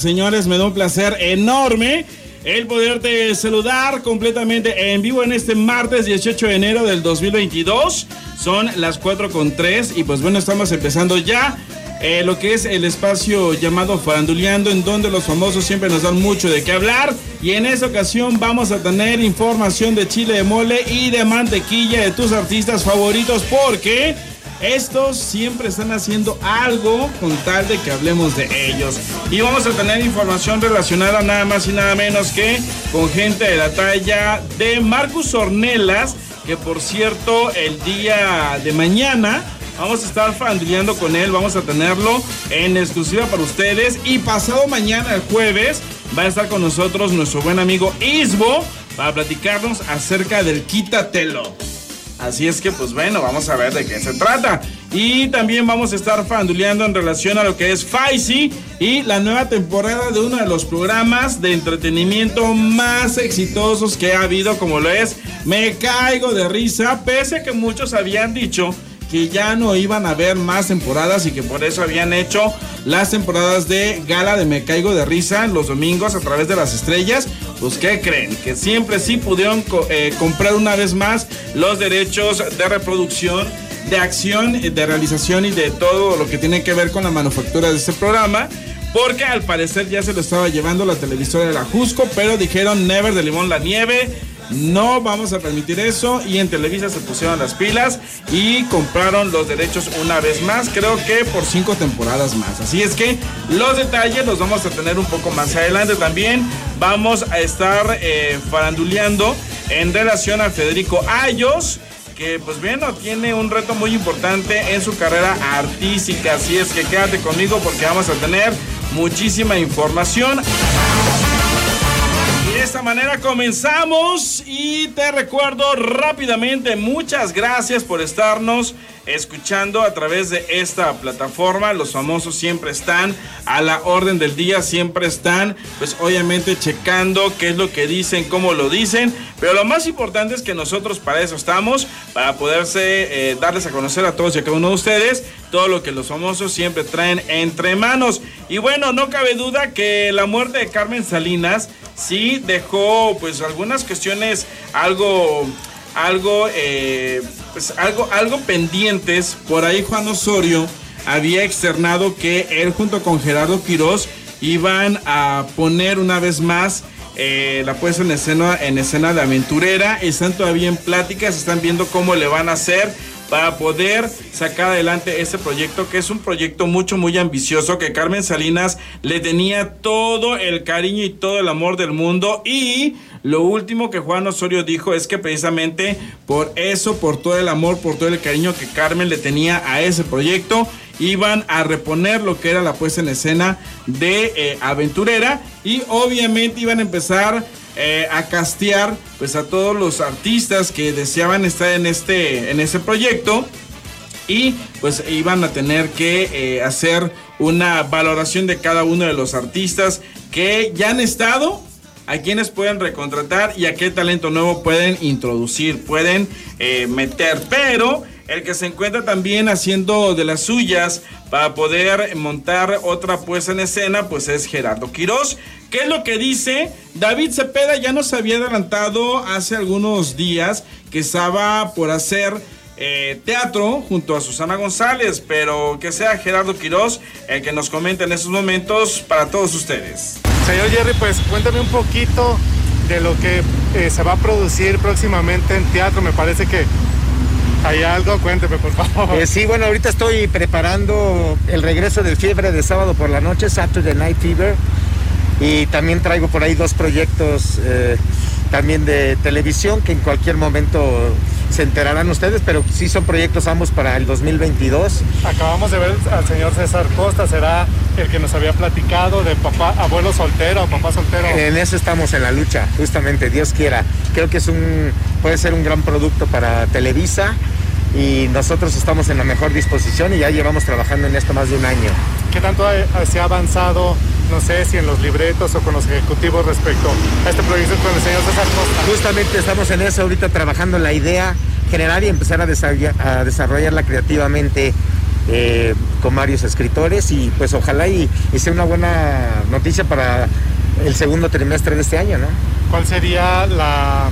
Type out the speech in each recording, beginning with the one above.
Señores, me da un placer enorme el poderte saludar completamente en vivo en este martes 18 de enero del 2022. Son las 4 con 3 y pues bueno, estamos empezando ya eh, lo que es el espacio llamado Faranduleando, en donde los famosos siempre nos dan mucho de qué hablar. Y en esta ocasión vamos a tener información de chile de mole y de mantequilla de tus artistas favoritos porque estos siempre están haciendo algo con tal de que hablemos de ellos. Y vamos a tener información relacionada nada más y nada menos que con gente de la talla de Marcus Ornelas, que por cierto el día de mañana Vamos a estar fanduleando con él, vamos a tenerlo en exclusiva para ustedes. Y pasado mañana, el jueves, va a estar con nosotros nuestro buen amigo Isbo para platicarnos acerca del Quítatelo. Así es que, pues bueno, vamos a ver de qué se trata. Y también vamos a estar fanduleando en relación a lo que es Faisy y la nueva temporada de uno de los programas de entretenimiento más exitosos que ha habido, como lo es Me Caigo de Risa, pese a que muchos habían dicho que ya no iban a haber más temporadas y que por eso habían hecho las temporadas de gala de Me Caigo de Risa los domingos a través de las estrellas. Pues ¿qué creen? Que siempre sí pudieron eh, comprar una vez más los derechos de reproducción de acción, de realización y de todo lo que tiene que ver con la manufactura de este programa. Porque al parecer ya se lo estaba llevando la televisora de la Jusco, pero dijeron Never de Limón la Nieve no vamos a permitir eso y en Televisa se pusieron las pilas y compraron los derechos una vez más, creo que por cinco temporadas más. Así es que los detalles los vamos a tener un poco más adelante también. Vamos a estar eh, faranduleando en relación a Federico Ayos que pues bueno, tiene un reto muy importante en su carrera artística. Así es que quédate conmigo porque vamos a tener muchísima información esta manera comenzamos y te recuerdo rápidamente, muchas gracias por estarnos escuchando a través de esta plataforma. Los famosos siempre están a la orden del día, siempre están pues obviamente checando qué es lo que dicen, cómo lo dicen. Pero lo más importante es que nosotros para eso estamos, para poderse eh, darles a conocer a todos y a cada uno de ustedes todo lo que los famosos siempre traen entre manos. Y bueno, no cabe duda que la muerte de Carmen Salinas sí dejó pues algunas cuestiones algo algo, eh, pues algo, algo pendientes. Por ahí Juan Osorio había externado que él junto con Gerardo Quirós iban a poner una vez más eh, la puesta en escena, en escena de aventurera. Están todavía en pláticas, están viendo cómo le van a hacer para poder sacar adelante este proyecto, que es un proyecto mucho, muy ambicioso, que Carmen Salinas le tenía todo el cariño y todo el amor del mundo. Y lo último que Juan Osorio dijo es que precisamente por eso, por todo el amor, por todo el cariño que Carmen le tenía a ese proyecto, iban a reponer lo que era la puesta en escena de eh, Aventurera y obviamente iban a empezar eh, a castear pues a todos los artistas que deseaban estar en este en ese proyecto y pues iban a tener que eh, hacer una valoración de cada uno de los artistas que ya han estado a quienes pueden recontratar y a qué talento nuevo pueden introducir, pueden eh, meter, pero el que se encuentra también haciendo de las suyas para poder montar otra puesta en escena, pues es Gerardo Quirós. ¿Qué es lo que dice? David Cepeda ya nos había adelantado hace algunos días que estaba por hacer eh, teatro junto a Susana González, pero que sea Gerardo Quirós el que nos comente en estos momentos para todos ustedes. Señor Jerry, pues cuéntame un poquito de lo que eh, se va a producir próximamente en teatro. Me parece que ¿Hay algo? Cuénteme, por favor. Eh, sí, bueno, ahorita estoy preparando el regreso del Fiebre de sábado por la noche, Saturday Night Fever. Y también traigo por ahí dos proyectos eh, también de televisión que en cualquier momento se enterarán ustedes, pero sí son proyectos ambos para el 2022. Acabamos de ver al señor César Costa, será el que nos había platicado de papá, abuelo soltero, papá soltero. En eso estamos en la lucha, justamente, Dios quiera. Creo que es un, puede ser un gran producto para Televisa y nosotros estamos en la mejor disposición y ya llevamos trabajando en esto más de un año. ¿Qué tanto se ha avanzado, no sé si en los libretos o con los ejecutivos respecto a este proyecto con el señor César Costa? Justamente estamos en eso ahorita trabajando la idea general y empezar a desarrollarla creativamente eh, con varios escritores y pues ojalá y, sea una buena noticia para el segundo trimestre de este año, ¿no? ¿Cuál sería la,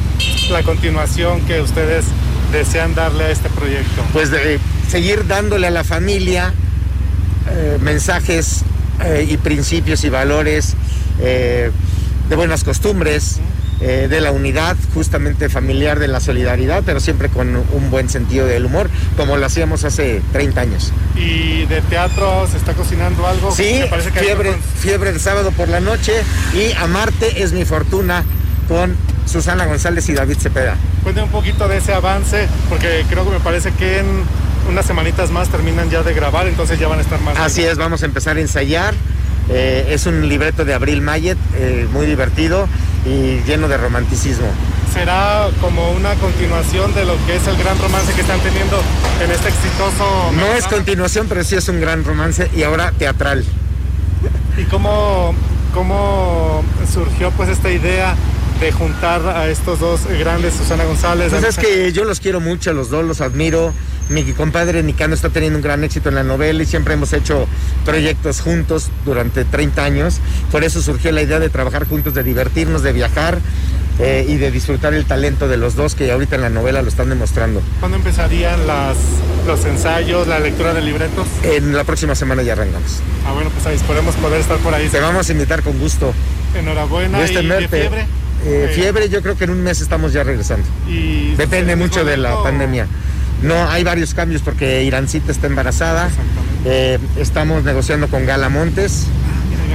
continuación que ustedes desean darle a este proyecto? Pues de seguir dándole a la familia eh, mensajes eh, y principios y valores de buenas costumbres, eh, de la unidad justamente familiar, de la solidaridad, pero siempre con un buen sentido del humor, como lo hacíamos hace 30 años. ¿Y de teatro se está cocinando algo? Sí, fiebre, fiebre el sábado por la noche y Amarte es mi fortuna con Susana González y David Cepeda. Cuéntame un poquito de ese avance, porque creo que me parece que en unas semanitas más terminan ya de grabar, entonces ya van a estar más. Así es, vamos a empezar a ensayar. Eh, es un libreto de Abril Mayet, eh, muy divertido y lleno de romanticismo. ¿Será como una continuación de lo que es el gran romance que están teniendo en este exitoso... No es continuación, pero sí es un gran romance y ahora teatral. ¿Y cómo, cómo surgió pues esta idea de juntar a estos dos grandes, Susana González? Pues es que yo los quiero mucho, los dos los admiro mi compadre Nicano está teniendo un gran éxito en la novela y siempre hemos hecho proyectos juntos durante 30 años. Por eso surgió la idea de trabajar juntos, de divertirnos, de viajar eh, y de disfrutar el talento de los dos que ahorita en la novela lo están demostrando. ¿Cuándo empezarían las, los ensayos, la lectura de libretos? En la próxima semana ya arrancamos. Ah, bueno, pues ahí esperemos poder estar por ahí. Te vamos a invitar con gusto. Enhorabuena. ¿Y de fiebre? Eh, fiebre, yo creo que en un mes estamos ya regresando. ¿Y Depende mucho de la pandemia. No, hay varios cambios porque Irancita está embarazada. Eh, estamos negociando con Gala Montes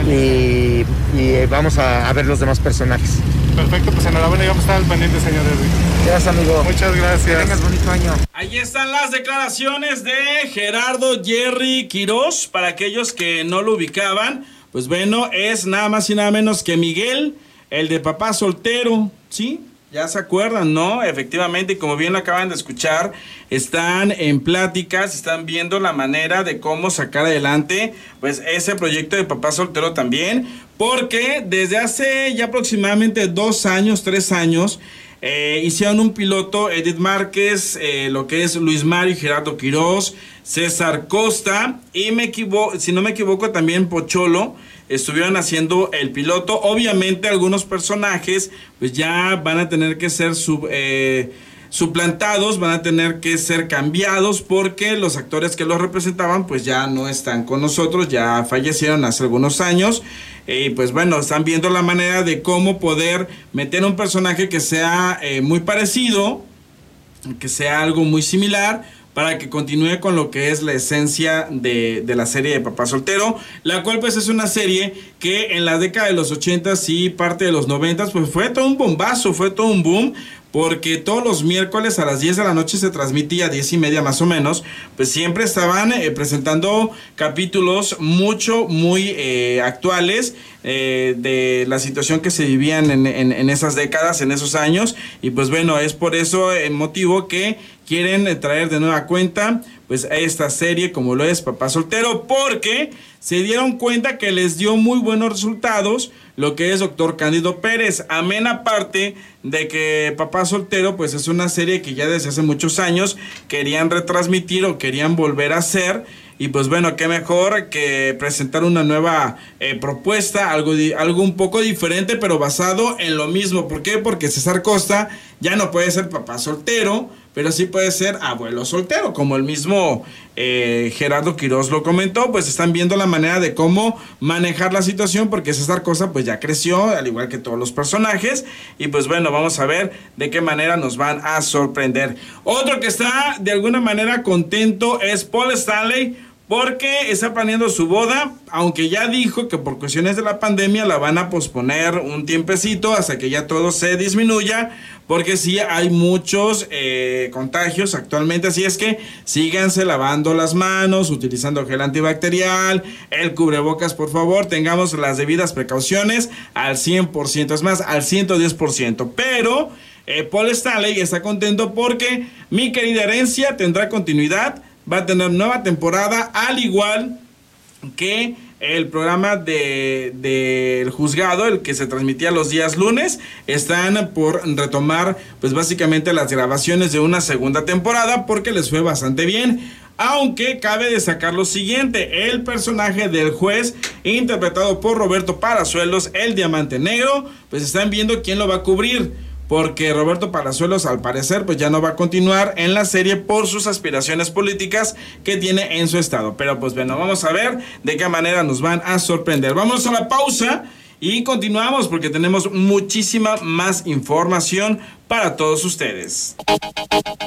y, eh, vamos a, ver los demás personajes. Perfecto, pues enhorabuena y vamos a estar al pendiente, señor Edwin. Gracias, amigo. Muchas gracias. Que tengas bonito año. Ahí están las declaraciones de Gerardo Jerry Quirós. Para aquellos que no lo ubicaban, pues bueno, es nada más y nada menos que Miguel, el de papá soltero, ¿sí? Ya se acuerdan, ¿no? Efectivamente, como bien lo acaban de escuchar, están en pláticas, están viendo la manera de cómo sacar adelante, pues, ese proyecto de papá soltero también, porque desde hace ya aproximadamente dos años, tres años, eh, hicieron un piloto Edith Márquez, eh, lo que es Luis Mario Gerardo Quirós, César Costa y me equivoco, si no me equivoco también Pocholo estuvieron haciendo el piloto. Obviamente algunos personajes pues ya van a tener que ser eh, suplantados, van a tener que ser cambiados porque los actores que los representaban pues ya no están con nosotros, ya fallecieron hace algunos años. Y pues bueno, están viendo la manera de cómo poder meter un personaje que sea eh, muy parecido, que sea algo muy similar para que continúe con lo que es la esencia de, la serie de Papá Soltero, la cual pues es una serie que en la década de los 80 y parte de los 90 pues fue todo un bombazo, fue todo un boom, porque todos los miércoles a las 10 de la noche se transmitía, 10 y media más o menos, pues siempre estaban eh, presentando capítulos mucho, muy eh, actuales eh, de la situación que se vivían en, en, esas décadas, en esos años, y pues bueno, es por eso el motivo que quieren traer de nueva cuenta pues esta serie como lo es Papá Soltero porque se dieron cuenta que les dio muy buenos resultados lo que es Doctor Cándido Pérez. Amén aparte de que Papá Soltero pues es una serie que ya desde hace muchos años querían retransmitir o querían volver a hacer. Y pues bueno, qué mejor que presentar una nueva eh, propuesta, algo, algo un poco diferente, pero basado en lo mismo. ¿Por qué? Porque César Costa ya no puede ser papá soltero, pero sí puede ser abuelo soltero, como el mismo eh, Gerardo Quiroz lo comentó, pues están viendo la manera de cómo manejar la situación, porque César Cosa pues ya creció, al igual que todos los personajes, y pues bueno, vamos a ver de qué manera nos van a sorprender. Otro que está de alguna manera contento es Paul Stanley, porque está planeando su boda, aunque ya dijo que por cuestiones de la pandemia la van a posponer un tiempecito hasta que ya todo se disminuya, porque sí hay muchos eh, contagios actualmente, así es que síganse lavando las manos, utilizando gel antibacterial, el cubrebocas, por favor, tengamos las debidas precauciones al 100%, es más, al 110%, pero... Eh, Paul Stanley está contento porque mi querida herencia tendrá continuidad va a tener nueva temporada, al igual que el programa del de, juzgado, el que se transmitía los días lunes, están por retomar pues básicamente las grabaciones de una segunda temporada porque les fue bastante bien. aunque cabe destacar lo siguiente, el personaje del juez interpretado por Roberto Parazuelos, el diamante negro, pues están viendo quién lo va a cubrir porque Roberto Palazuelos al parecer pues ya no va a continuar en la serie por sus aspiraciones políticas que tiene en su estado. Pero pues bueno, vamos a ver de qué manera nos van a sorprender. Vamos a la pausa y continuamos porque tenemos muchísima más información para todos ustedes.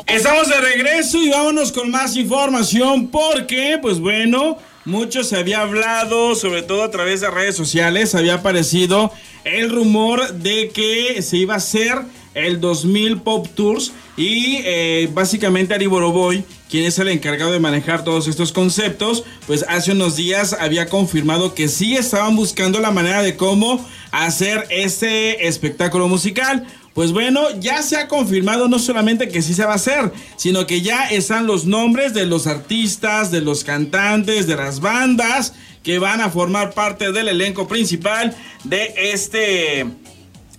Estamos de regreso y vámonos con más información porque pues bueno... Mucho se había hablado, sobre todo a través de redes sociales, había aparecido el rumor de que se iba a hacer el 2000 Pop Tours y eh, básicamente Ari Boroboy, quien es el encargado de manejar todos estos conceptos, pues hace unos días había confirmado que sí estaban buscando la manera de cómo hacer este espectáculo musical. Pues bueno, ya se ha confirmado no solamente que sí se va a hacer, sino que ya están los nombres de los artistas, de los cantantes, de las bandas que van a formar parte del elenco principal de este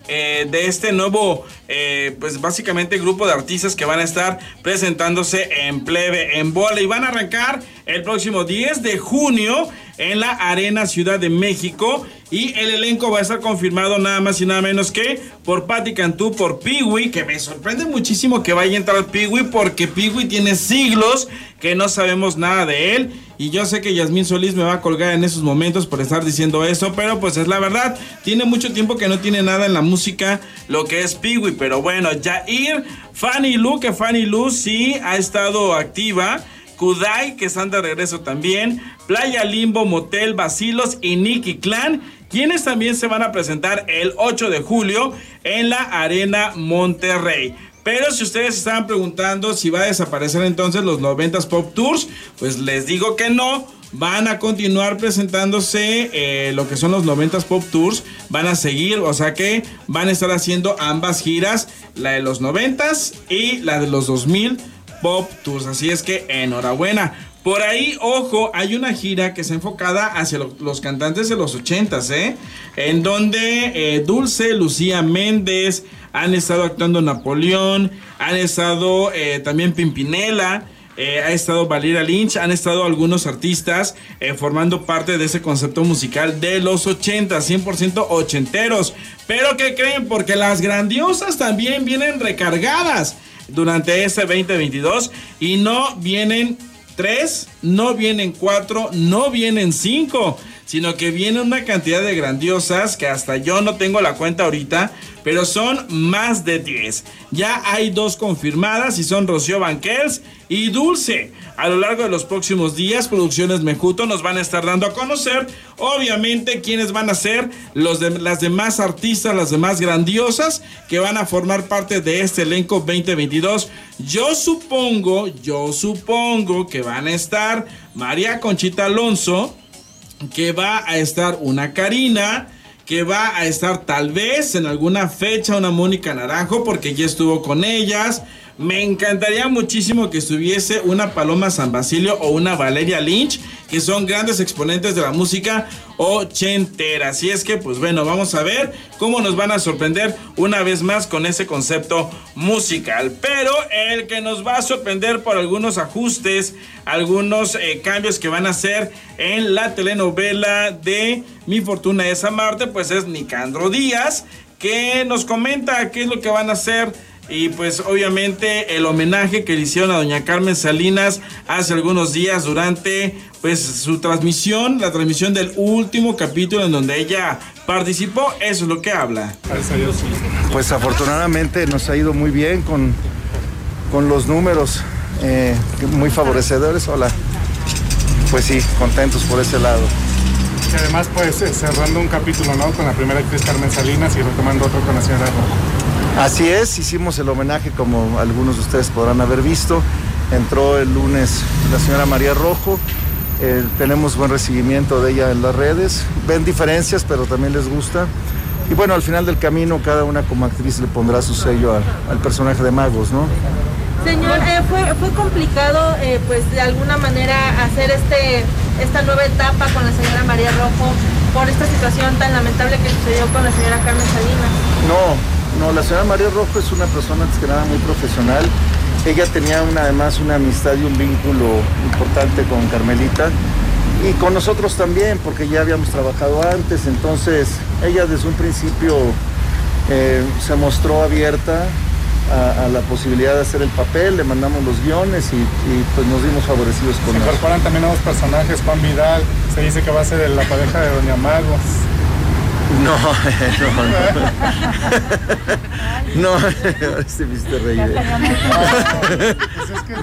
eh, de este nuevo, eh, pues básicamente grupo de artistas que van a estar presentándose en plebe, en bola. Y van a arrancar el próximo 10 de junio en la Arena Ciudad de México. Y el elenco va a estar confirmado nada más y nada menos que por Patti Cantú, por Piwi, que me sorprende muchísimo que vaya a entrar Piwi porque Piwi tiene siglos que no sabemos nada de él. Y yo sé que Yasmín Solís me va a colgar en esos momentos por estar diciendo eso, pero pues es la verdad. Tiene mucho tiempo que no tiene nada en la música lo que es Piwi, pero bueno, Jair, Fanny Lu, que Fanny Lu sí ha estado activa. Kudai, que están de regreso también. Playa Limbo, Motel, Basilos y Nicky Clan, quienes también se van a presentar el 8 de julio en la Arena Monterrey. Pero si ustedes estaban preguntando si va a desaparecer entonces los 90 Pop Tours, pues les digo que no. Van a continuar presentándose eh, lo que son los 90 Pop Tours. Van a seguir, o sea que van a estar haciendo ambas giras, la de los 90 y la de los 2000 Pop Tours. Así es que enhorabuena. Por ahí, ojo, hay una gira que está enfocada hacia los cantantes de los 80 ¿eh? En donde eh, Dulce, Lucía Méndez, han estado actuando Napoleón, han estado eh, también Pimpinela. Eh, ha estado Valeria Lynch, han estado algunos artistas formando parte de ese concepto musical de los 80, 100% ochenteros. Pero ¿qué creen? Porque las grandiosas también vienen recargadas durante este 2022 y no vienen tres, no vienen cuatro, no vienen cinco, sino que viene una cantidad de grandiosas que hasta yo no tengo la cuenta ahorita, pero son más de 10. Ya hay dos confirmadas y son Rocío Banquels y Dulce. A lo largo de los próximos días, Producciones Mejuto nos van a estar dando a conocer, obviamente, quiénes van a ser los de, las demás artistas, las demás grandiosas que van a formar parte de este elenco 2022. Yo supongo, yo supongo que van a estar María Conchita Alonso, que va a estar una Karina, que va a estar tal vez en alguna fecha una Mónica Naranjo porque ya estuvo con ellas. Me encantaría muchísimo que estuviese una Paloma San Basilio o una Valeria Lynch, que son grandes exponentes de la música ochentera. Así es que, pues bueno, vamos a ver cómo nos van a sorprender una vez más con ese concepto musical. Pero el que nos va a sorprender por algunos ajustes, algunos eh, cambios que van a hacer en la telenovela de Mi Fortuna es Amarte, pues es Nicandro Díaz, que nos comenta qué es lo que van a hacer y pues obviamente el homenaje que le hicieron a doña Carmen Salinas hace algunos días durante pues su transmisión, la transmisión del último capítulo en donde ella participó, eso es lo que habla. Pues afortunadamente nos ha ido muy bien con, con los números eh, muy favorecedores. Hola. Pues sí, contentos por ese lado. Y además pues eh, cerrando un capítulo, ¿no? Con la primera actriz Carmen Salinas y retomando otro con la señora Así es, hicimos el homenaje como algunos de ustedes podrán haber visto. Entró el lunes la señora María Rojo. Eh, tenemos buen recibimiento de ella en las redes. Ven diferencias, pero también les gusta. Y bueno, al final del camino, cada una como actriz le pondrá su sello al, personaje de Magos, ¿no? Señor, eh, fue, fue complicado, eh, pues de alguna manera hacer este, esta nueva etapa con la señora María Rojo por esta situación tan lamentable que sucedió con la señora Carmen Salinas. No, no, la señora María Rojo es una persona antes que nada muy profesional. Ella tenía una, además una amistad y un vínculo importante con Carmelita y con nosotros también, porque ya habíamos trabajado antes, entonces ella desde un principio eh, se mostró abierta a, la posibilidad de hacer el papel, le mandamos los guiones y, pues nos dimos favorecidos con Se incorporan también nuevos personajes, Juan Vidal, se dice que va a ser la pareja de Doña Magos. No, no. No, este viste reír.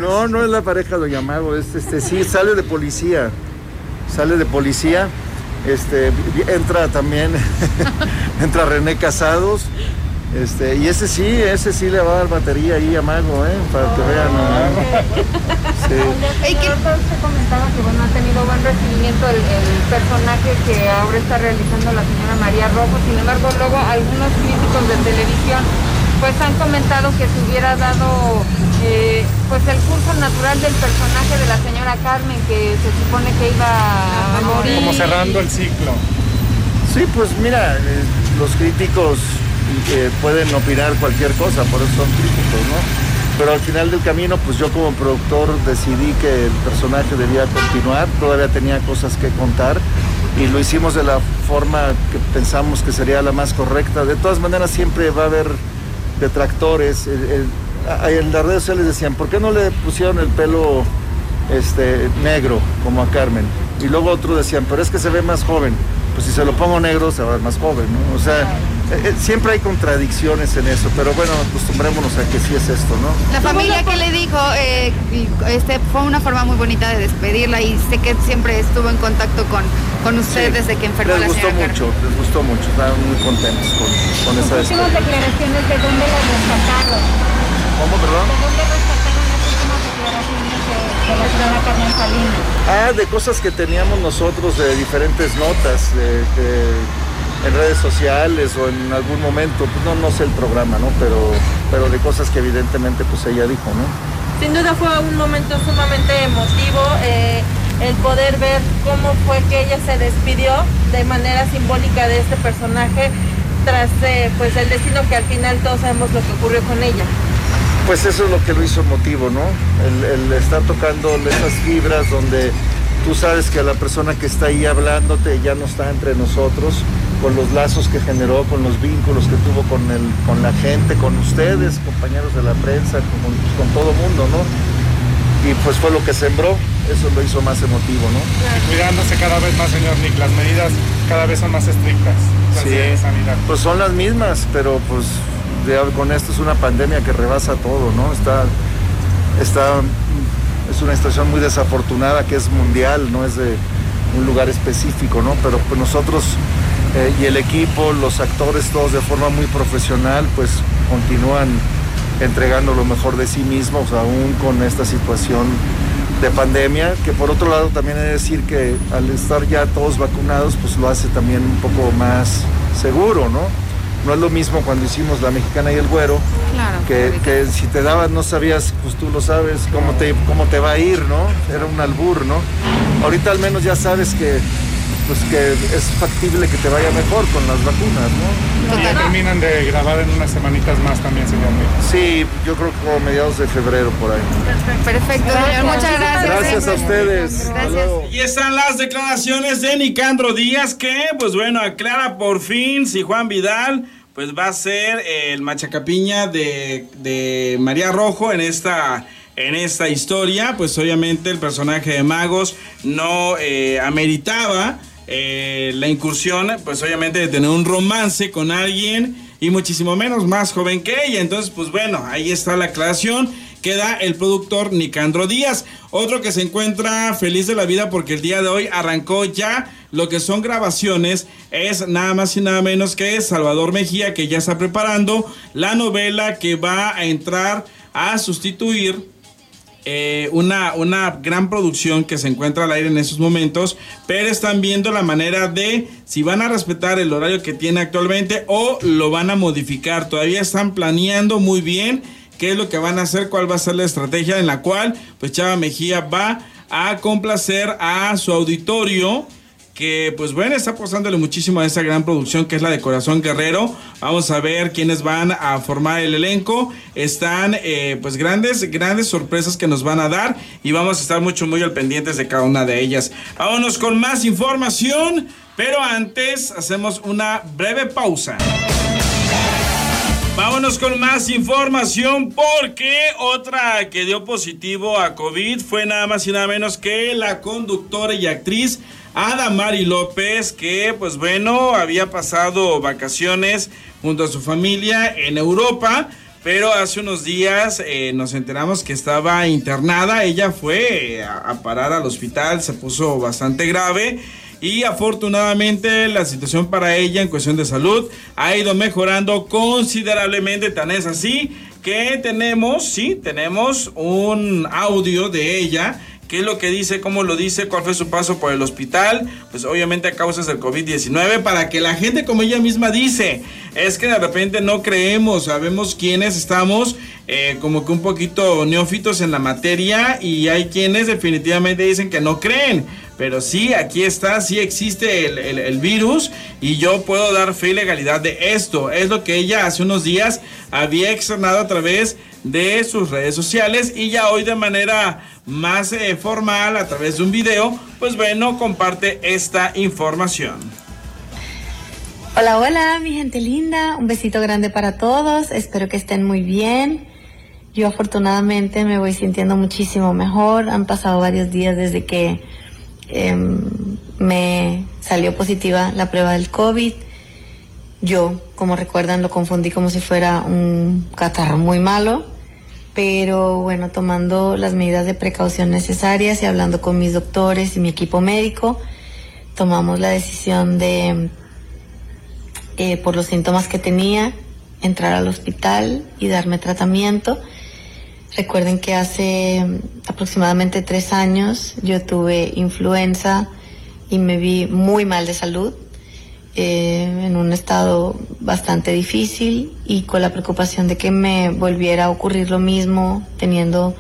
No, no es la pareja Doña Mago, es este sí, sale de policía. Sale de policía. Este entra también, entra René Casados este, y ese sí, ese sí le va a dar batería ahí a Mago, ¿eh? Para que vean. Sí. El usted comentaba que bueno, ha tenido buen recibimiento el, personaje que ahora está realizando la señora María Rojo. Sin embargo, luego algunos críticos de televisión pues han comentado que se hubiera dado eh, pues el curso natural del personaje de la señora Carmen que se supone que iba a morir. Como cerrando el ciclo. Sí, pues mira, eh, los críticos que pueden opinar cualquier cosa, por eso son críticos, ¿no? Pero al final del camino, pues yo como productor decidí que el personaje debía continuar, todavía tenía cosas que contar y lo hicimos de la forma que pensamos que sería la más correcta. De todas maneras, siempre va a haber detractores. en las redes sociales decían, ¿por qué no le pusieron el pelo este, negro como a Carmen? Y luego otros decían, pero es que se ve más joven. Pues si se lo pongo negro, se va a ver más joven, ¿no? O sea, eh, eh, siempre hay contradicciones en eso, pero bueno, acostumbrémonos a que sí es esto, ¿no? La familia que le dijo, eh, este, fue una forma muy bonita de despedirla y sé que siempre estuvo en contacto con, con usted desde que enfermó les gustó mucho, les gustó mucho, estaban muy contentos con, con esa despedida. últimas declaraciones de dónde las rescataron? ¿Cómo, perdón? ¿De dónde rescataron las últimas declaraciones de, de la señora Carmen Salinas? Ah, de cosas que teníamos nosotros, de diferentes notas, de, de en redes sociales o en algún momento, pues no, no sé el programa, ¿no? Pero, pero de cosas que evidentemente pues ella dijo, ¿no? Sin duda fue un momento sumamente emotivo eh, el poder ver cómo fue que ella se despidió de manera simbólica de este personaje tras eh, pues el destino que al final todos sabemos lo que ocurrió con ella. Pues eso es lo que lo hizo emotivo, ¿no? El, el estar tocando esas fibras donde tú sabes que la persona que está ahí hablándote ya no está entre nosotros, con los lazos que generó, con los vínculos que tuvo con, el, con la gente, con ustedes, compañeros de la prensa, con, con todo mundo, ¿no? Y pues fue lo que sembró, eso lo hizo más emotivo, ¿no? cuidándose cada vez más, señor Nick, las medidas cada vez son más estrictas. sí, sanidad. pues son las mismas, pero pues con esto es una pandemia que rebasa todo, ¿no? Está, está es una situación muy desafortunada que es mundial, no es de un lugar específico, ¿no? Pero pues nosotros eh, y el equipo, los actores, todos de forma muy profesional, pues continúan entregando lo mejor de sí mismos, aún con esta situación de pandemia, que por otro lado también de decir que al estar ya todos vacunados, pues lo hace también un poco más seguro, ¿no? No es lo mismo cuando hicimos la mexicana y el güero, que, si te daban no sabías, pues tú lo sabes, cómo te, cómo te va a ir, ¿no? Era un albur, ¿no? Ahorita al menos ya sabes que pues que es factible que te vaya mejor con las vacunas, ¿no? Ya terminan de grabar en unas semanitas más también, señor. Sí, yo creo que como mediados de febrero por ahí. Perfecto, Muchas gracias. Gracias a ustedes. Gracias. Y están las declaraciones de Nicandro Díaz que, pues bueno, aclara por fin si Juan Vidal pues va a ser el machacapiña de, de María Rojo en esta en esta historia, pues obviamente el personaje de Magos no eh, ameritaba eh, la incursión, pues obviamente de tener un romance con alguien y muchísimo menos más joven que ella. Entonces, pues bueno, ahí está la aclaración queda el productor Nicandro Díaz. Otro que se encuentra feliz de la vida porque el día de hoy arrancó ya lo que son grabaciones. Es nada más y nada menos que Salvador Mejía que ya está preparando la novela que va a entrar a sustituir eh, una, una gran producción que se encuentra al aire en esos momentos, pero están viendo la manera de si van a respetar el horario que tiene actualmente o lo van a modificar. Todavía están planeando muy bien qué es lo que van a hacer, cuál va a ser la estrategia en la cual pues Chava Mejía va a complacer a su auditorio que pues bueno, está apostándole muchísimo a esta gran producción que es la de Corazón Guerrero. Vamos a ver quiénes van a formar el elenco. Están eh, pues grandes, grandes sorpresas que nos van a dar y vamos a estar mucho, muy al pendientes de cada una de ellas. Vámonos con más información, pero antes hacemos una breve pausa. Vámonos con más información porque otra que dio positivo a COVID fue nada más y nada menos que la conductora y actriz Adamari López, que pues bueno, había pasado vacaciones junto a su familia en Europa. Pero hace unos días eh, nos enteramos que estaba internada. Ella fue a parar al hospital, se puso bastante grave y afortunadamente la situación para ella en cuestión de salud ha ido mejorando considerablemente, tan es así que tenemos, sí, tenemos un audio de ella qué es lo que dice, cómo lo dice, cuál fue su paso por el hospital, pues obviamente a causas del COVID-19, para que la gente, como ella misma dice, es que de repente no creemos, sabemos quiénes estamos eh, como que un poquito neófitos en la materia y hay quienes definitivamente dicen que no creen. Pero sí, aquí está, sí existe el, virus y yo puedo dar fe y legalidad de esto. Es lo que ella hace unos días había externado a través de sus redes sociales y ya hoy de manera más eh, formal, a través de un video, pues bueno, comparte esta información. Hola, hola, mi gente linda. Un besito grande para todos. Espero que estén muy bien. Yo afortunadamente me voy sintiendo muchísimo mejor. Han pasado varios días desde que Em, me salió positiva la prueba del COVID. Yo, como recuerdan, lo confundí como si fuera un catarro muy malo, pero bueno, tomando las medidas de precaución necesarias y hablando con mis doctores y mi equipo médico, tomamos la decisión de, eh, por los síntomas que tenía, entrar al hospital y darme tratamiento. Recuerden que hace aproximadamente tres años yo tuve influenza y me vi muy mal de salud, eh, en un estado bastante difícil y con la preocupación de que me volviera a ocurrir lo mismo, teniendo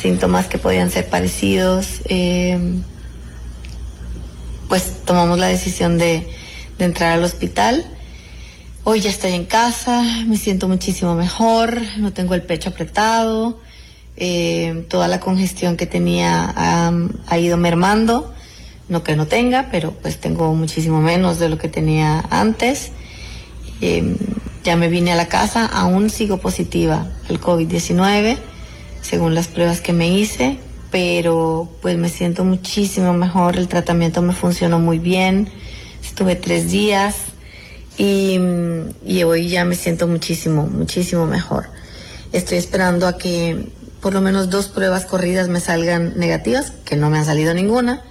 síntomas que podían ser parecidos. Eh, pues tomamos la decisión de, entrar al hospital. Hoy ya estoy en casa, me siento muchísimo mejor, no tengo el pecho apretado, eh, toda la congestión que tenía ha, ido mermando, no que no tenga, pero pues tengo muchísimo menos de lo que tenía antes. Eh, ya me vine a la casa, aún sigo positiva al COVID-19, según las pruebas que me hice, pero pues me siento muchísimo mejor, el tratamiento me funcionó muy bien, estuve tres días y, y hoy ya me siento muchísimo, muchísimo mejor. Estoy esperando a que por lo menos dos pruebas corridas me salgan negativas, que no me han salido ninguna.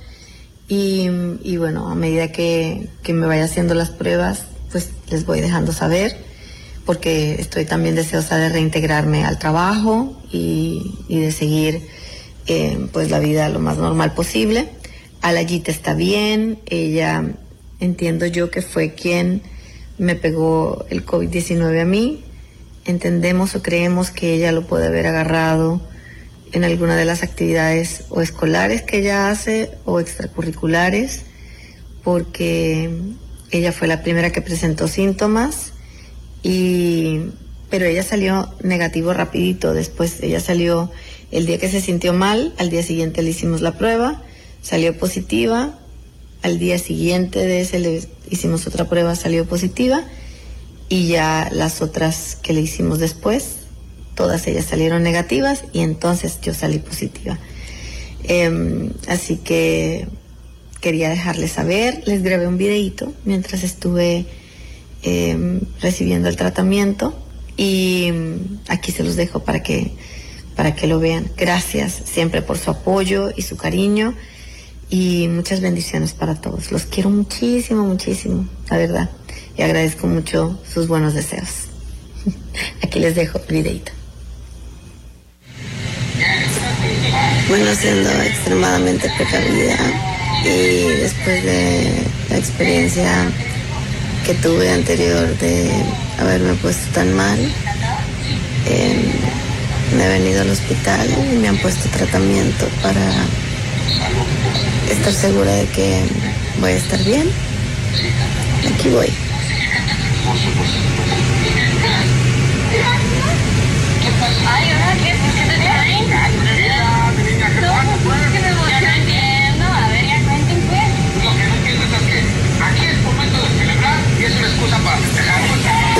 Y, bueno, a medida que, me vaya haciendo las pruebas, pues les voy dejando saber, porque estoy también deseosa de reintegrarme al trabajo y, de seguir eh, pues la vida lo más normal posible. Alayita está bien, ella entiendo yo que fue quien me pegó el COVID-19 a mí, entendemos o creemos que ella lo puede haber agarrado en alguna de las actividades o escolares que ella hace o extracurriculares, porque ella fue la primera que presentó síntomas y pero ella salió negativo rapidito, después ella salió el día que se sintió mal, al día siguiente le hicimos la prueba, salió positiva, al día siguiente de ese le hicimos otra prueba, salió positiva y ya las otras que le hicimos después, todas ellas salieron negativas y entonces yo salí positiva. Em, así que quería dejarles saber, les grabé un videito mientras estuve em, recibiendo el tratamiento y em, aquí se los dejo para que, para que lo vean. Gracias siempre por su apoyo y su cariño y muchas bendiciones para todos. Los quiero muchísimo, muchísimo, la verdad y agradezco mucho sus buenos deseos. Aquí les dejo el videito. Bueno, siendo extremadamente precavida y después de la experiencia que tuve anterior de haberme puesto tan mal, em, me he venido al hospital y me han puesto tratamiento para estar segura de que voy a estar bien. Aquí voy.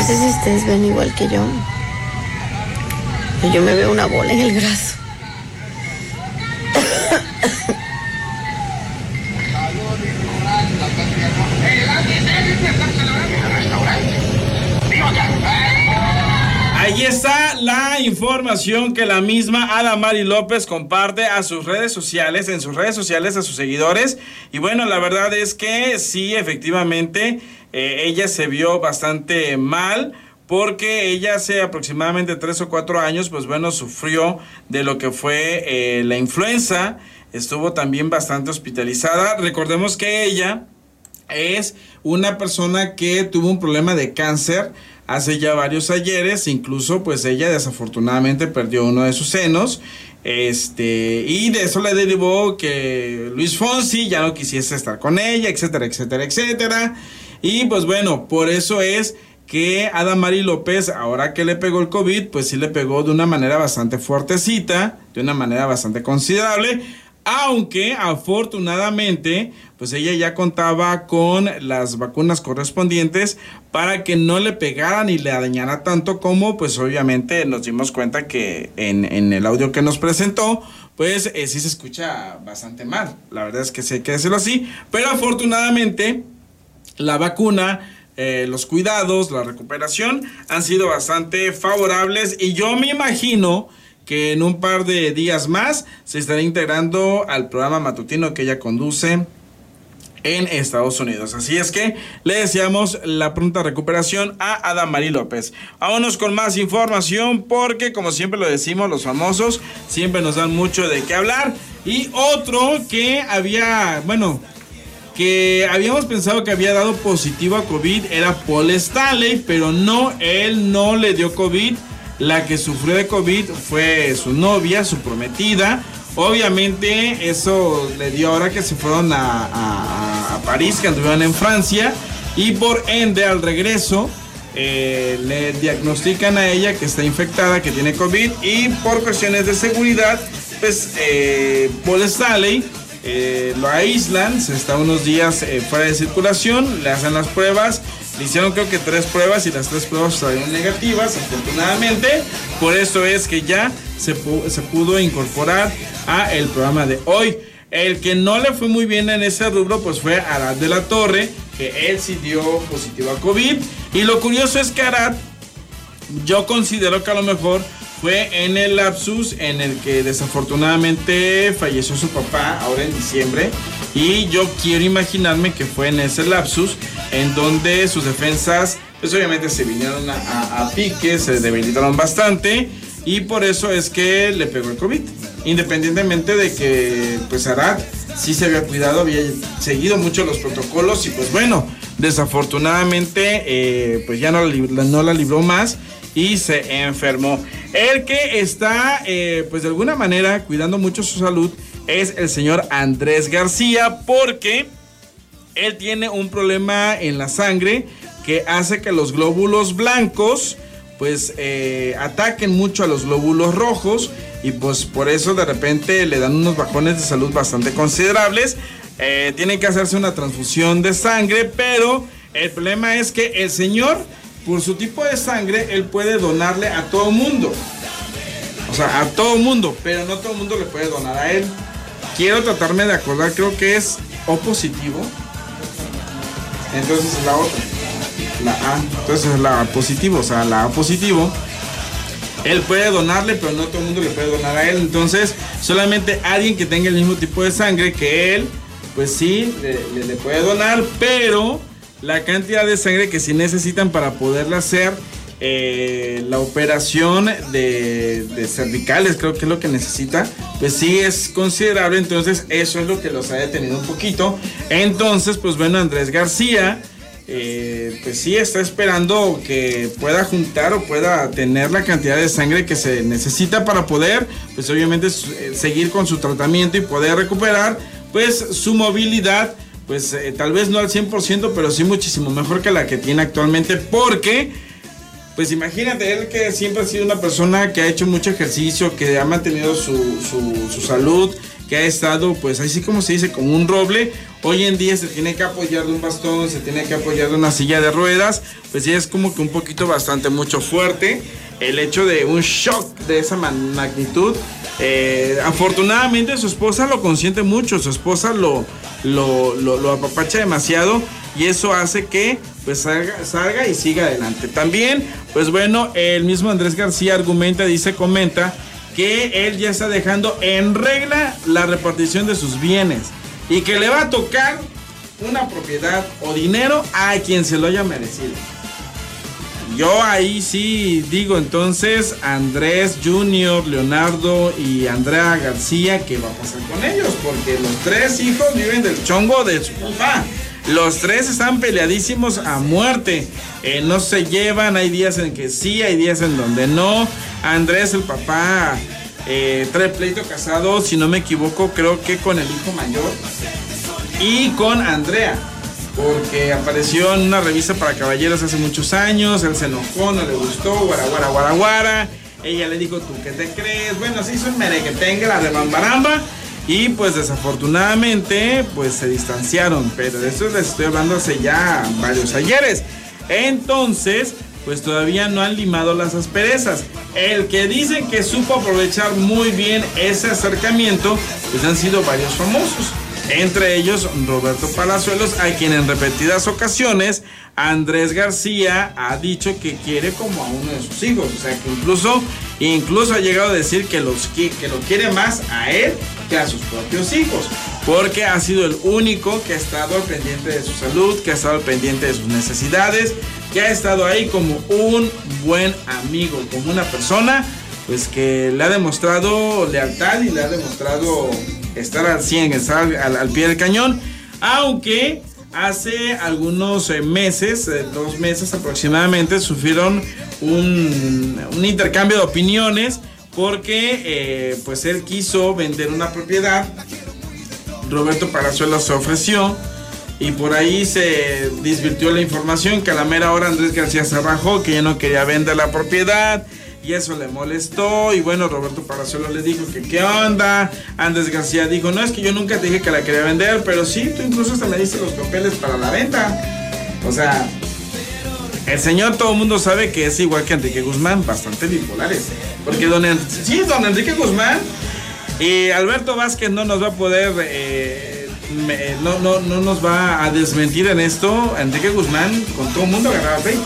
No sé si ustedes ven igual que yo. Yo me veo una bola en el brazo. Ahí está la información que la misma Adamari López comparte a sus redes sociales, en sus redes sociales a sus seguidores. Y bueno, la verdad es que sí, efectivamente, eh, ella se vio bastante mal porque ella hace aproximadamente tres o cuatro años, pues bueno, sufrió de lo que fue eh, la influenza, estuvo también bastante hospitalizada. Recordemos que ella es una persona que tuvo un problema de cáncer hace ya varios ayeres, incluso pues ella desafortunadamente perdió uno de sus senos. Este, y de eso le derivó que Luis Fonsi ya no quisiese estar con ella, etcétera, etcétera, etcétera. Y pues bueno, por eso es que Adamari López, ahora que le pegó el COVID, pues sí le pegó de una manera bastante fuertecita, de una manera bastante considerable, aunque afortunadamente, pues ella ya contaba con las vacunas correspondientes para que no le pegara ni le dañara tanto como, pues obviamente nos dimos cuenta que en, el audio que nos presentó, pues eh, sí se escucha bastante mal. La verdad es que sí hay que decirlo así, pero afortunadamente la vacuna eh, los cuidados, la recuperación han sido bastante favorables y yo me imagino que en un par de días más se estará integrando al programa matutino que ella conduce en Estados Unidos. Así es que le deseamos la pronta recuperación a Adamari López. Vámonos con más información porque como siempre lo decimos, los famosos siempre nos dan mucho de qué hablar. Y otro que había, bueno, que habíamos pensado que había dado positivo a COVID era Paul Stanley, pero no, él no le dio COVID la que sufrió de COVID fue su novia, su prometida. Obviamente eso le dio ahora que se fueron a, París, que anduvieron en Francia. Y por ende al regreso eh, le diagnostican a ella que está infectada, que tiene COVID. Y por cuestiones de seguridad, pues eh, Paul Stanley eh, lo aíslan, se está unos días fuera de circulación, le hacen las pruebas le hicieron creo que tres pruebas y las tres pruebas salieron negativas, afortunadamente. Por eso es que ya se, se pudo incorporar a el programa de hoy. El que no le fue muy bien en ese rubro pues fue Arad de la Torre, que él sí dio positivo a COVID. Y lo curioso es que Arad, yo considero que a lo mejor fue en el lapsus en el que desafortunadamente falleció su papá ahora en diciembre. Y yo quiero imaginarme que fue en ese lapsus en donde sus defensas, pues obviamente se vinieron a, pique, se debilitaron bastante. Y por eso es que le pegó el COVID. Independientemente de que, pues Arad sí se había cuidado, había seguido mucho los protocolos y pues bueno, desafortunadamente eh, pues ya no, no la libró más y se enfermó. El que está, eh, pues de alguna manera, cuidando mucho su salud es el señor Andrés García, porque él tiene un problema en la sangre que hace que los glóbulos blancos, pues eh, ataquen mucho a los glóbulos rojos y pues por eso de repente le dan unos bajones de salud bastante considerables. Eh, tiene que hacerse una transfusión de sangre, pero el problema es que el señor por su tipo de sangre, él puede donarle a todo mundo. O sea, a todo mundo, pero no todo mundo le puede donar a él. Quiero tratarme de acordar, creo que es O positivo. Entonces es la otra. La A. Entonces es la positivo, o sea, la A positivo. Él puede donarle, pero no todo el mundo le puede donar a él. Entonces, solamente alguien que tenga el mismo tipo de sangre que él, pues sí, le, le puede donar, pero la cantidad de sangre que sí necesitan para poderle hacer eh, la operación de, cervicales, creo que es lo que necesita, pues sí es considerable, entonces eso es lo que los ha detenido un poquito. Entonces, pues bueno, Andrés García, eh, pues sí está esperando que pueda juntar o pueda tener la cantidad de sangre que se necesita para poder, pues obviamente eh, seguir con su tratamiento y poder recuperar, pues su movilidad pues eh, tal vez no al 100%, pero sí muchísimo mejor que la que tiene actualmente, porque, pues imagínate, él que siempre ha sido una persona que ha hecho mucho ejercicio, que ha mantenido su, su, su salud, que ha estado, pues así como se dice, como un roble, hoy en día se tiene que apoyar de un bastón, se tiene que apoyar de una silla de ruedas, pues ya es como que un poquito bastante mucho fuerte el hecho de un shock de esa magnitud. Eh, afortunadamente su esposa lo consiente mucho, su esposa lo, lo, lo, apapacha demasiado y eso hace que pues salga, salga, y siga adelante. También, pues bueno, el mismo Andrés García argumenta, dice, comenta que él ya está dejando en regla la repartición de sus bienes y que le va a tocar una propiedad o dinero a quien se lo haya merecido. Yo ahí sí digo entonces Andrés Junior, Leonardo y Andrea García, ¿qué va a pasar con ellos? Porque los tres hijos viven del chongo de su papá. Los tres están peleadísimos a muerte. Eh, no se llevan, hay días en que sí, hay días en donde no. Andrés, el papá, eh, trae pleito casado, si no me equivoco, creo que con el hijo mayor. Y con Andrea porque apareció en una revista para caballeros hace muchos años, él se enojó, no le gustó, guara, guara, guara, guara. Ella le dijo, ¿tú qué te crees? Bueno, se hizo un merequetengue, la rebambaramba. Y pues desafortunadamente, pues se distanciaron. Pero de eso les estoy hablando hace ya varios ayeres. Entonces, pues todavía no han limado las asperezas. El que dicen que supo aprovechar muy bien ese acercamiento, pues han sido varios famosos. Entre ellos Roberto Palazuelos, a quien en repetidas ocasiones Andrés García ha dicho que quiere como a uno de sus hijos. O sea que incluso, incluso ha llegado a decir que, los, que lo quiere más a él que a sus propios hijos. Porque ha sido el único que ha estado al pendiente de su salud, que ha estado al pendiente de sus necesidades, que ha estado ahí como un buen amigo, como una persona pues que le ha demostrado lealtad y le ha demostrado estar al 100, estar al, pie del cañón, aunque hace algunos eh, meses, eh, dos meses aproximadamente, sufrieron un, intercambio de opiniones porque eh, pues él quiso vender una propiedad, Roberto Palazuelos se ofreció y por ahí se disvirtió la información que a la mera hora Andrés García se bajó, que ya no quería vender la propiedad y eso le molestó y bueno, Roberto Palazuelo le dijo que qué onda, Andrés García dijo, no es que yo nunca te dije que la quería vender, pero sí, tú incluso hasta me diste los papeles para la venta. O sea, el señor todo el mundo sabe que es igual que Enrique Guzmán, bastante bipolares. Porque don, sí, don Enrique Guzmán y Alberto Vázquez no nos va a poder... Eh, no, no, no nos va a desmentir en esto. Enrique Guzmán con todo el mundo agarraba peito.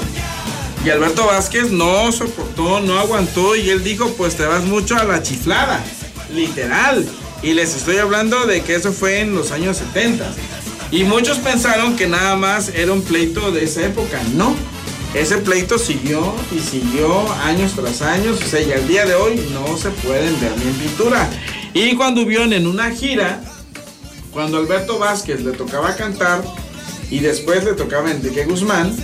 Y Alberto Vázquez no soportó, no aguantó y él dijo, pues te vas mucho a la chiflada, literal. Y les estoy hablando de que eso fue en los años 70. Y muchos pensaron que nada más era un pleito de esa época. No, ese pleito siguió y siguió años tras años. O sea, y al día de hoy no se pueden ver ni en pintura. Y cuando vieron en una gira, cuando Alberto Vázquez le tocaba cantar y después le tocaba Enrique Guzmán,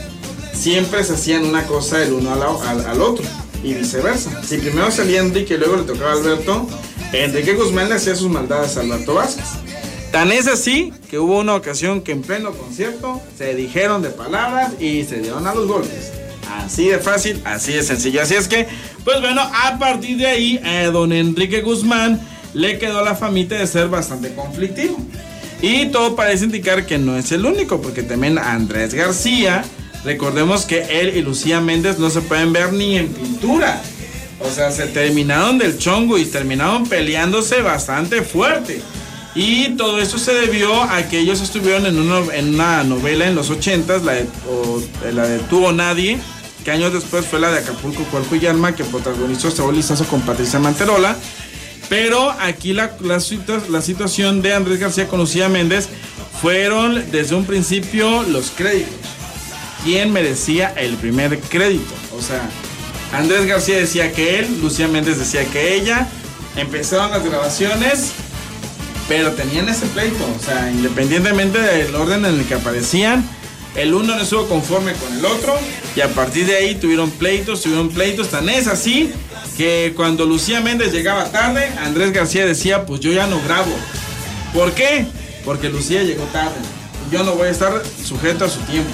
siempre se hacían una cosa el uno al, otro y viceversa. Si primero salía Enrique y luego le tocaba a Alberto, Enrique Guzmán le hacía sus maldades a Alberto Vázquez. Tan es así que hubo una ocasión que en pleno concierto se dijeron de palabras y se dieron a los golpes. Así de fácil, así de sencillo. Así es que, pues bueno, a partir de ahí, a don Enrique Guzmán le quedó la famita de ser bastante conflictivo. Y todo parece indicar que no es el único, porque también Andrés García Recordemos que él y Lucía Méndez no se pueden ver ni en pintura. O sea, se terminaron del chongo y terminaron peleándose bastante fuerte. Y todo eso se debió a que ellos estuvieron en una, novela en los 80s, la de, la de Tú o Nadie, que años después fue la de Acapulco, Cuerpo y Alma, que protagonizó Saúl Lizazo con Patricia Manterola. Pero aquí la, situación de Andrés García con Lucía Méndez fueron desde un principio los créditos quién merecía el primer crédito. O sea, Andrés García decía que él, Lucía Méndez decía que ella. Empezaron las grabaciones, pero tenían ese pleito. O sea, independientemente del orden en el que aparecían, el uno no estuvo conforme con el otro. Y a partir de ahí tuvieron pleitos, tuvieron pleitos. Tan es así que cuando Lucía Méndez llegaba tarde, Andrés García decía, pues yo ya no grabo. ¿Por qué? Porque Lucía llegó tarde yo no voy a estar sujeto a su tiempo.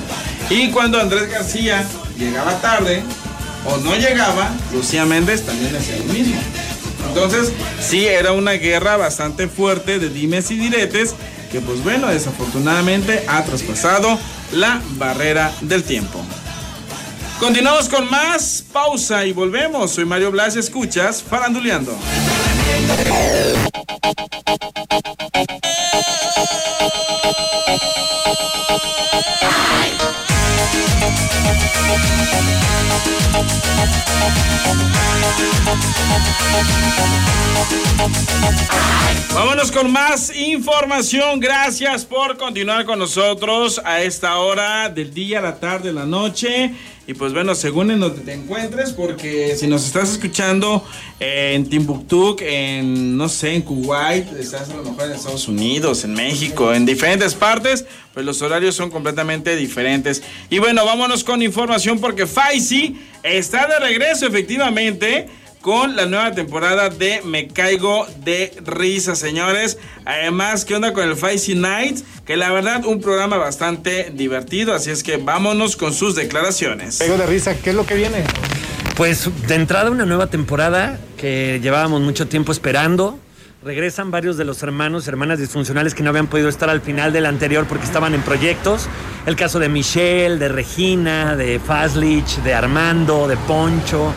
Y cuando Andrés García llegaba tarde o no llegaba, Lucía Méndez también hacía lo mismo. Entonces, sí, era una guerra bastante fuerte de dimes y diretes que pues bueno, desafortunadamente ha traspasado la barrera del tiempo. Continuamos con más pausa y volvemos. Soy Mario Blas, escuchas Faranduleando. Vámonos con más información. Gracias por continuar con nosotros a esta hora del día, la tarde, la noche. Y pues bueno, según en donde te encuentres, porque si nos estás escuchando en Timbuktu, en no sé, en Kuwait, estás a lo mejor en Estados Unidos, en México, en diferentes partes, pues los horarios son completamente diferentes. Y bueno, vámonos con información porque Faisy está de regreso efectivamente con la nueva temporada de Me Caigo de Risa, señores. Además, ¿qué onda con el Feisty Night? Que la verdad, un programa bastante divertido, así es que vámonos con sus declaraciones. Caigo de Risa, ¿qué es lo que viene? Pues de entrada una nueva temporada que llevábamos mucho tiempo esperando. Regresan varios de los hermanos hermanas disfuncionales que no habían podido estar al final del anterior porque estaban en proyectos. El caso de Michelle, de Regina, de Fazlich, de Armando, de Poncho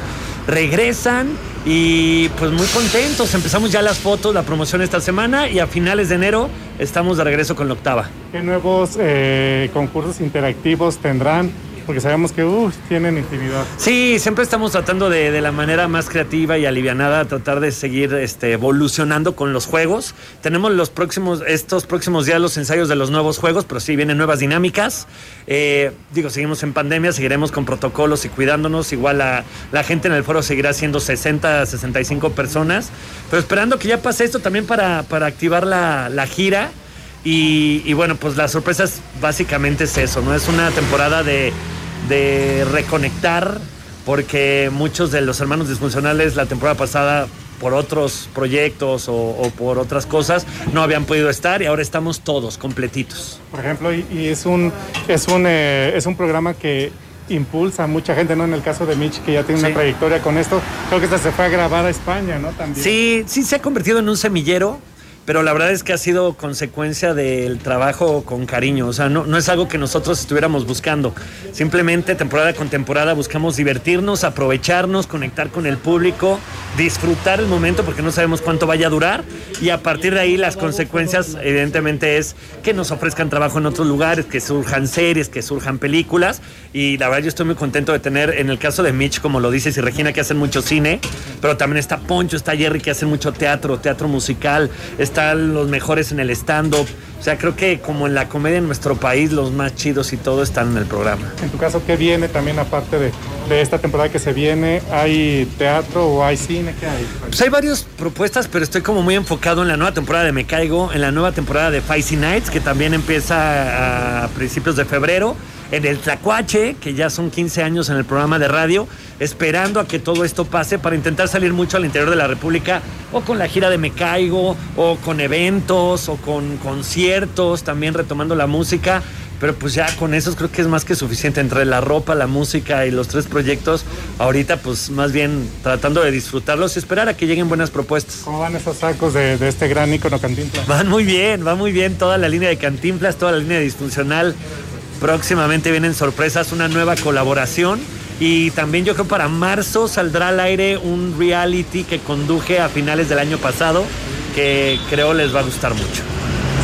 regresan y pues muy contentos. Empezamos ya las fotos, la promoción esta semana y a finales de enero estamos de regreso con la octava. ¿Qué nuevos eh, concursos interactivos tendrán? Porque sabemos que tienen intimidad. Sí, siempre estamos tratando de, la manera más creativa y alivianada tratar de seguir este, evolucionando con los juegos. Tenemos los próximos, estos próximos días los ensayos de los nuevos juegos, pero sí vienen nuevas dinámicas. Eh, digo, seguimos en pandemia, seguiremos con protocolos y cuidándonos. Igual la, la gente en el foro seguirá siendo 60, 65 personas, pero esperando que ya pase esto también para, para activar la, la gira. Y, y, bueno, pues las sorpresas básicamente es eso, ¿no? Es una temporada de, de reconectar, porque muchos de los hermanos disfuncionales la temporada pasada por otros proyectos o, por otras cosas no habían podido estar y ahora estamos todos completitos. Por ejemplo, y, es un es un eh, es un programa que impulsa a mucha gente, ¿no? En el caso de Mitch, que ya tiene una trayectoria con esto, creo que esta se fue a grabar a España, ¿no? También. Sí, sí se ha convertido en un semillero pero la verdad es que ha sido consecuencia del trabajo con cariño. O sea, no, no es algo que nosotros estuviéramos buscando. Simplemente temporada con temporada buscamos divertirnos, aprovecharnos, conectar con el público, disfrutar el momento porque no sabemos cuánto vaya a durar. Y a partir de ahí las consecuencias, evidentemente, es que nos ofrezcan trabajo en otros lugares, que surjan series, que surjan películas. Y la verdad yo estoy muy contento de tener, en el caso de Mitch, como lo dices, y Regina, que hacen mucho cine, pero también está Poncho, está Jerry, que hacen mucho teatro, teatro musical están los mejores en el stand-up. O sea, creo que como en la comedia en nuestro país, los más chidos y todo están en el programa. En tu caso, ¿qué viene también aparte de, esta temporada que se viene? ¿Hay teatro o hay cine? ¿Qué hay? Pues hay varias propuestas, pero estoy como muy enfocado en la nueva temporada de Me Caigo, en la nueva temporada de Feisty Nights, que también empieza a principios de febrero en el Tlacuache, que ya son 15 años en el programa de radio, esperando a que todo esto pase para intentar salir mucho al interior de la República, o con la gira de Me Caigo, o con eventos, o con conciertos, también retomando la música. Pero pues ya con eso creo que es más que suficiente entre la ropa, la música y los tres proyectos. Ahorita pues más bien tratando de disfrutarlos y esperar a que lleguen buenas propuestas. ¿Cómo van esos sacos de, de este gran icono Cantinflas? Van muy bien, va muy bien toda la línea de Cantinflas, toda la línea disfuncional. Próximamente vienen sorpresas, una nueva colaboración. Y también yo creo para marzo saldrá al aire un reality que conduje a finales del año pasado, que creo les va a gustar mucho.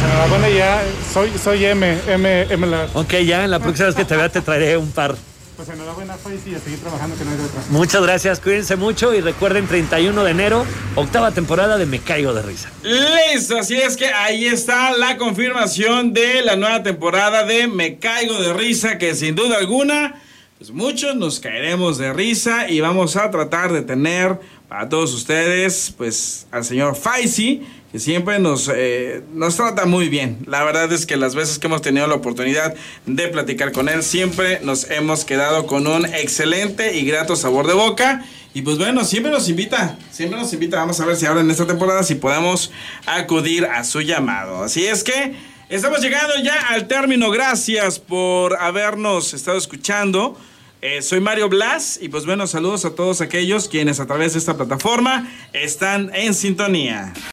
Enhorabuena ya, soy, soy M, M, M. Ok, ya en la próxima vez que te vea te traeré un par. Pues enhorabuena, Faisy, y a seguir trabajando que no hay de otra. Muchas gracias, cuídense mucho y recuerden 31 de enero, octava temporada de Me Caigo de Risa. Listo, así es que ahí está la confirmación de la nueva temporada de Me Caigo de Risa, que sin duda alguna, pues muchos nos caeremos de risa y vamos a tratar de tener para todos ustedes, pues al señor Faisy que siempre nos, eh, nos trata muy bien. La verdad es que las veces que hemos tenido la oportunidad de platicar con él, siempre nos hemos quedado con un excelente y grato sabor de boca. Y pues bueno, siempre nos invita, siempre nos invita. Vamos a ver si ahora en esta temporada si podemos acudir a su llamado. Así es que Estamos llegando ya al término. Gracias por habernos estado escuchando. Eh, soy Mario Blas y pues bueno, saludos a todos aquellos quienes a través de esta plataforma están en sintonía.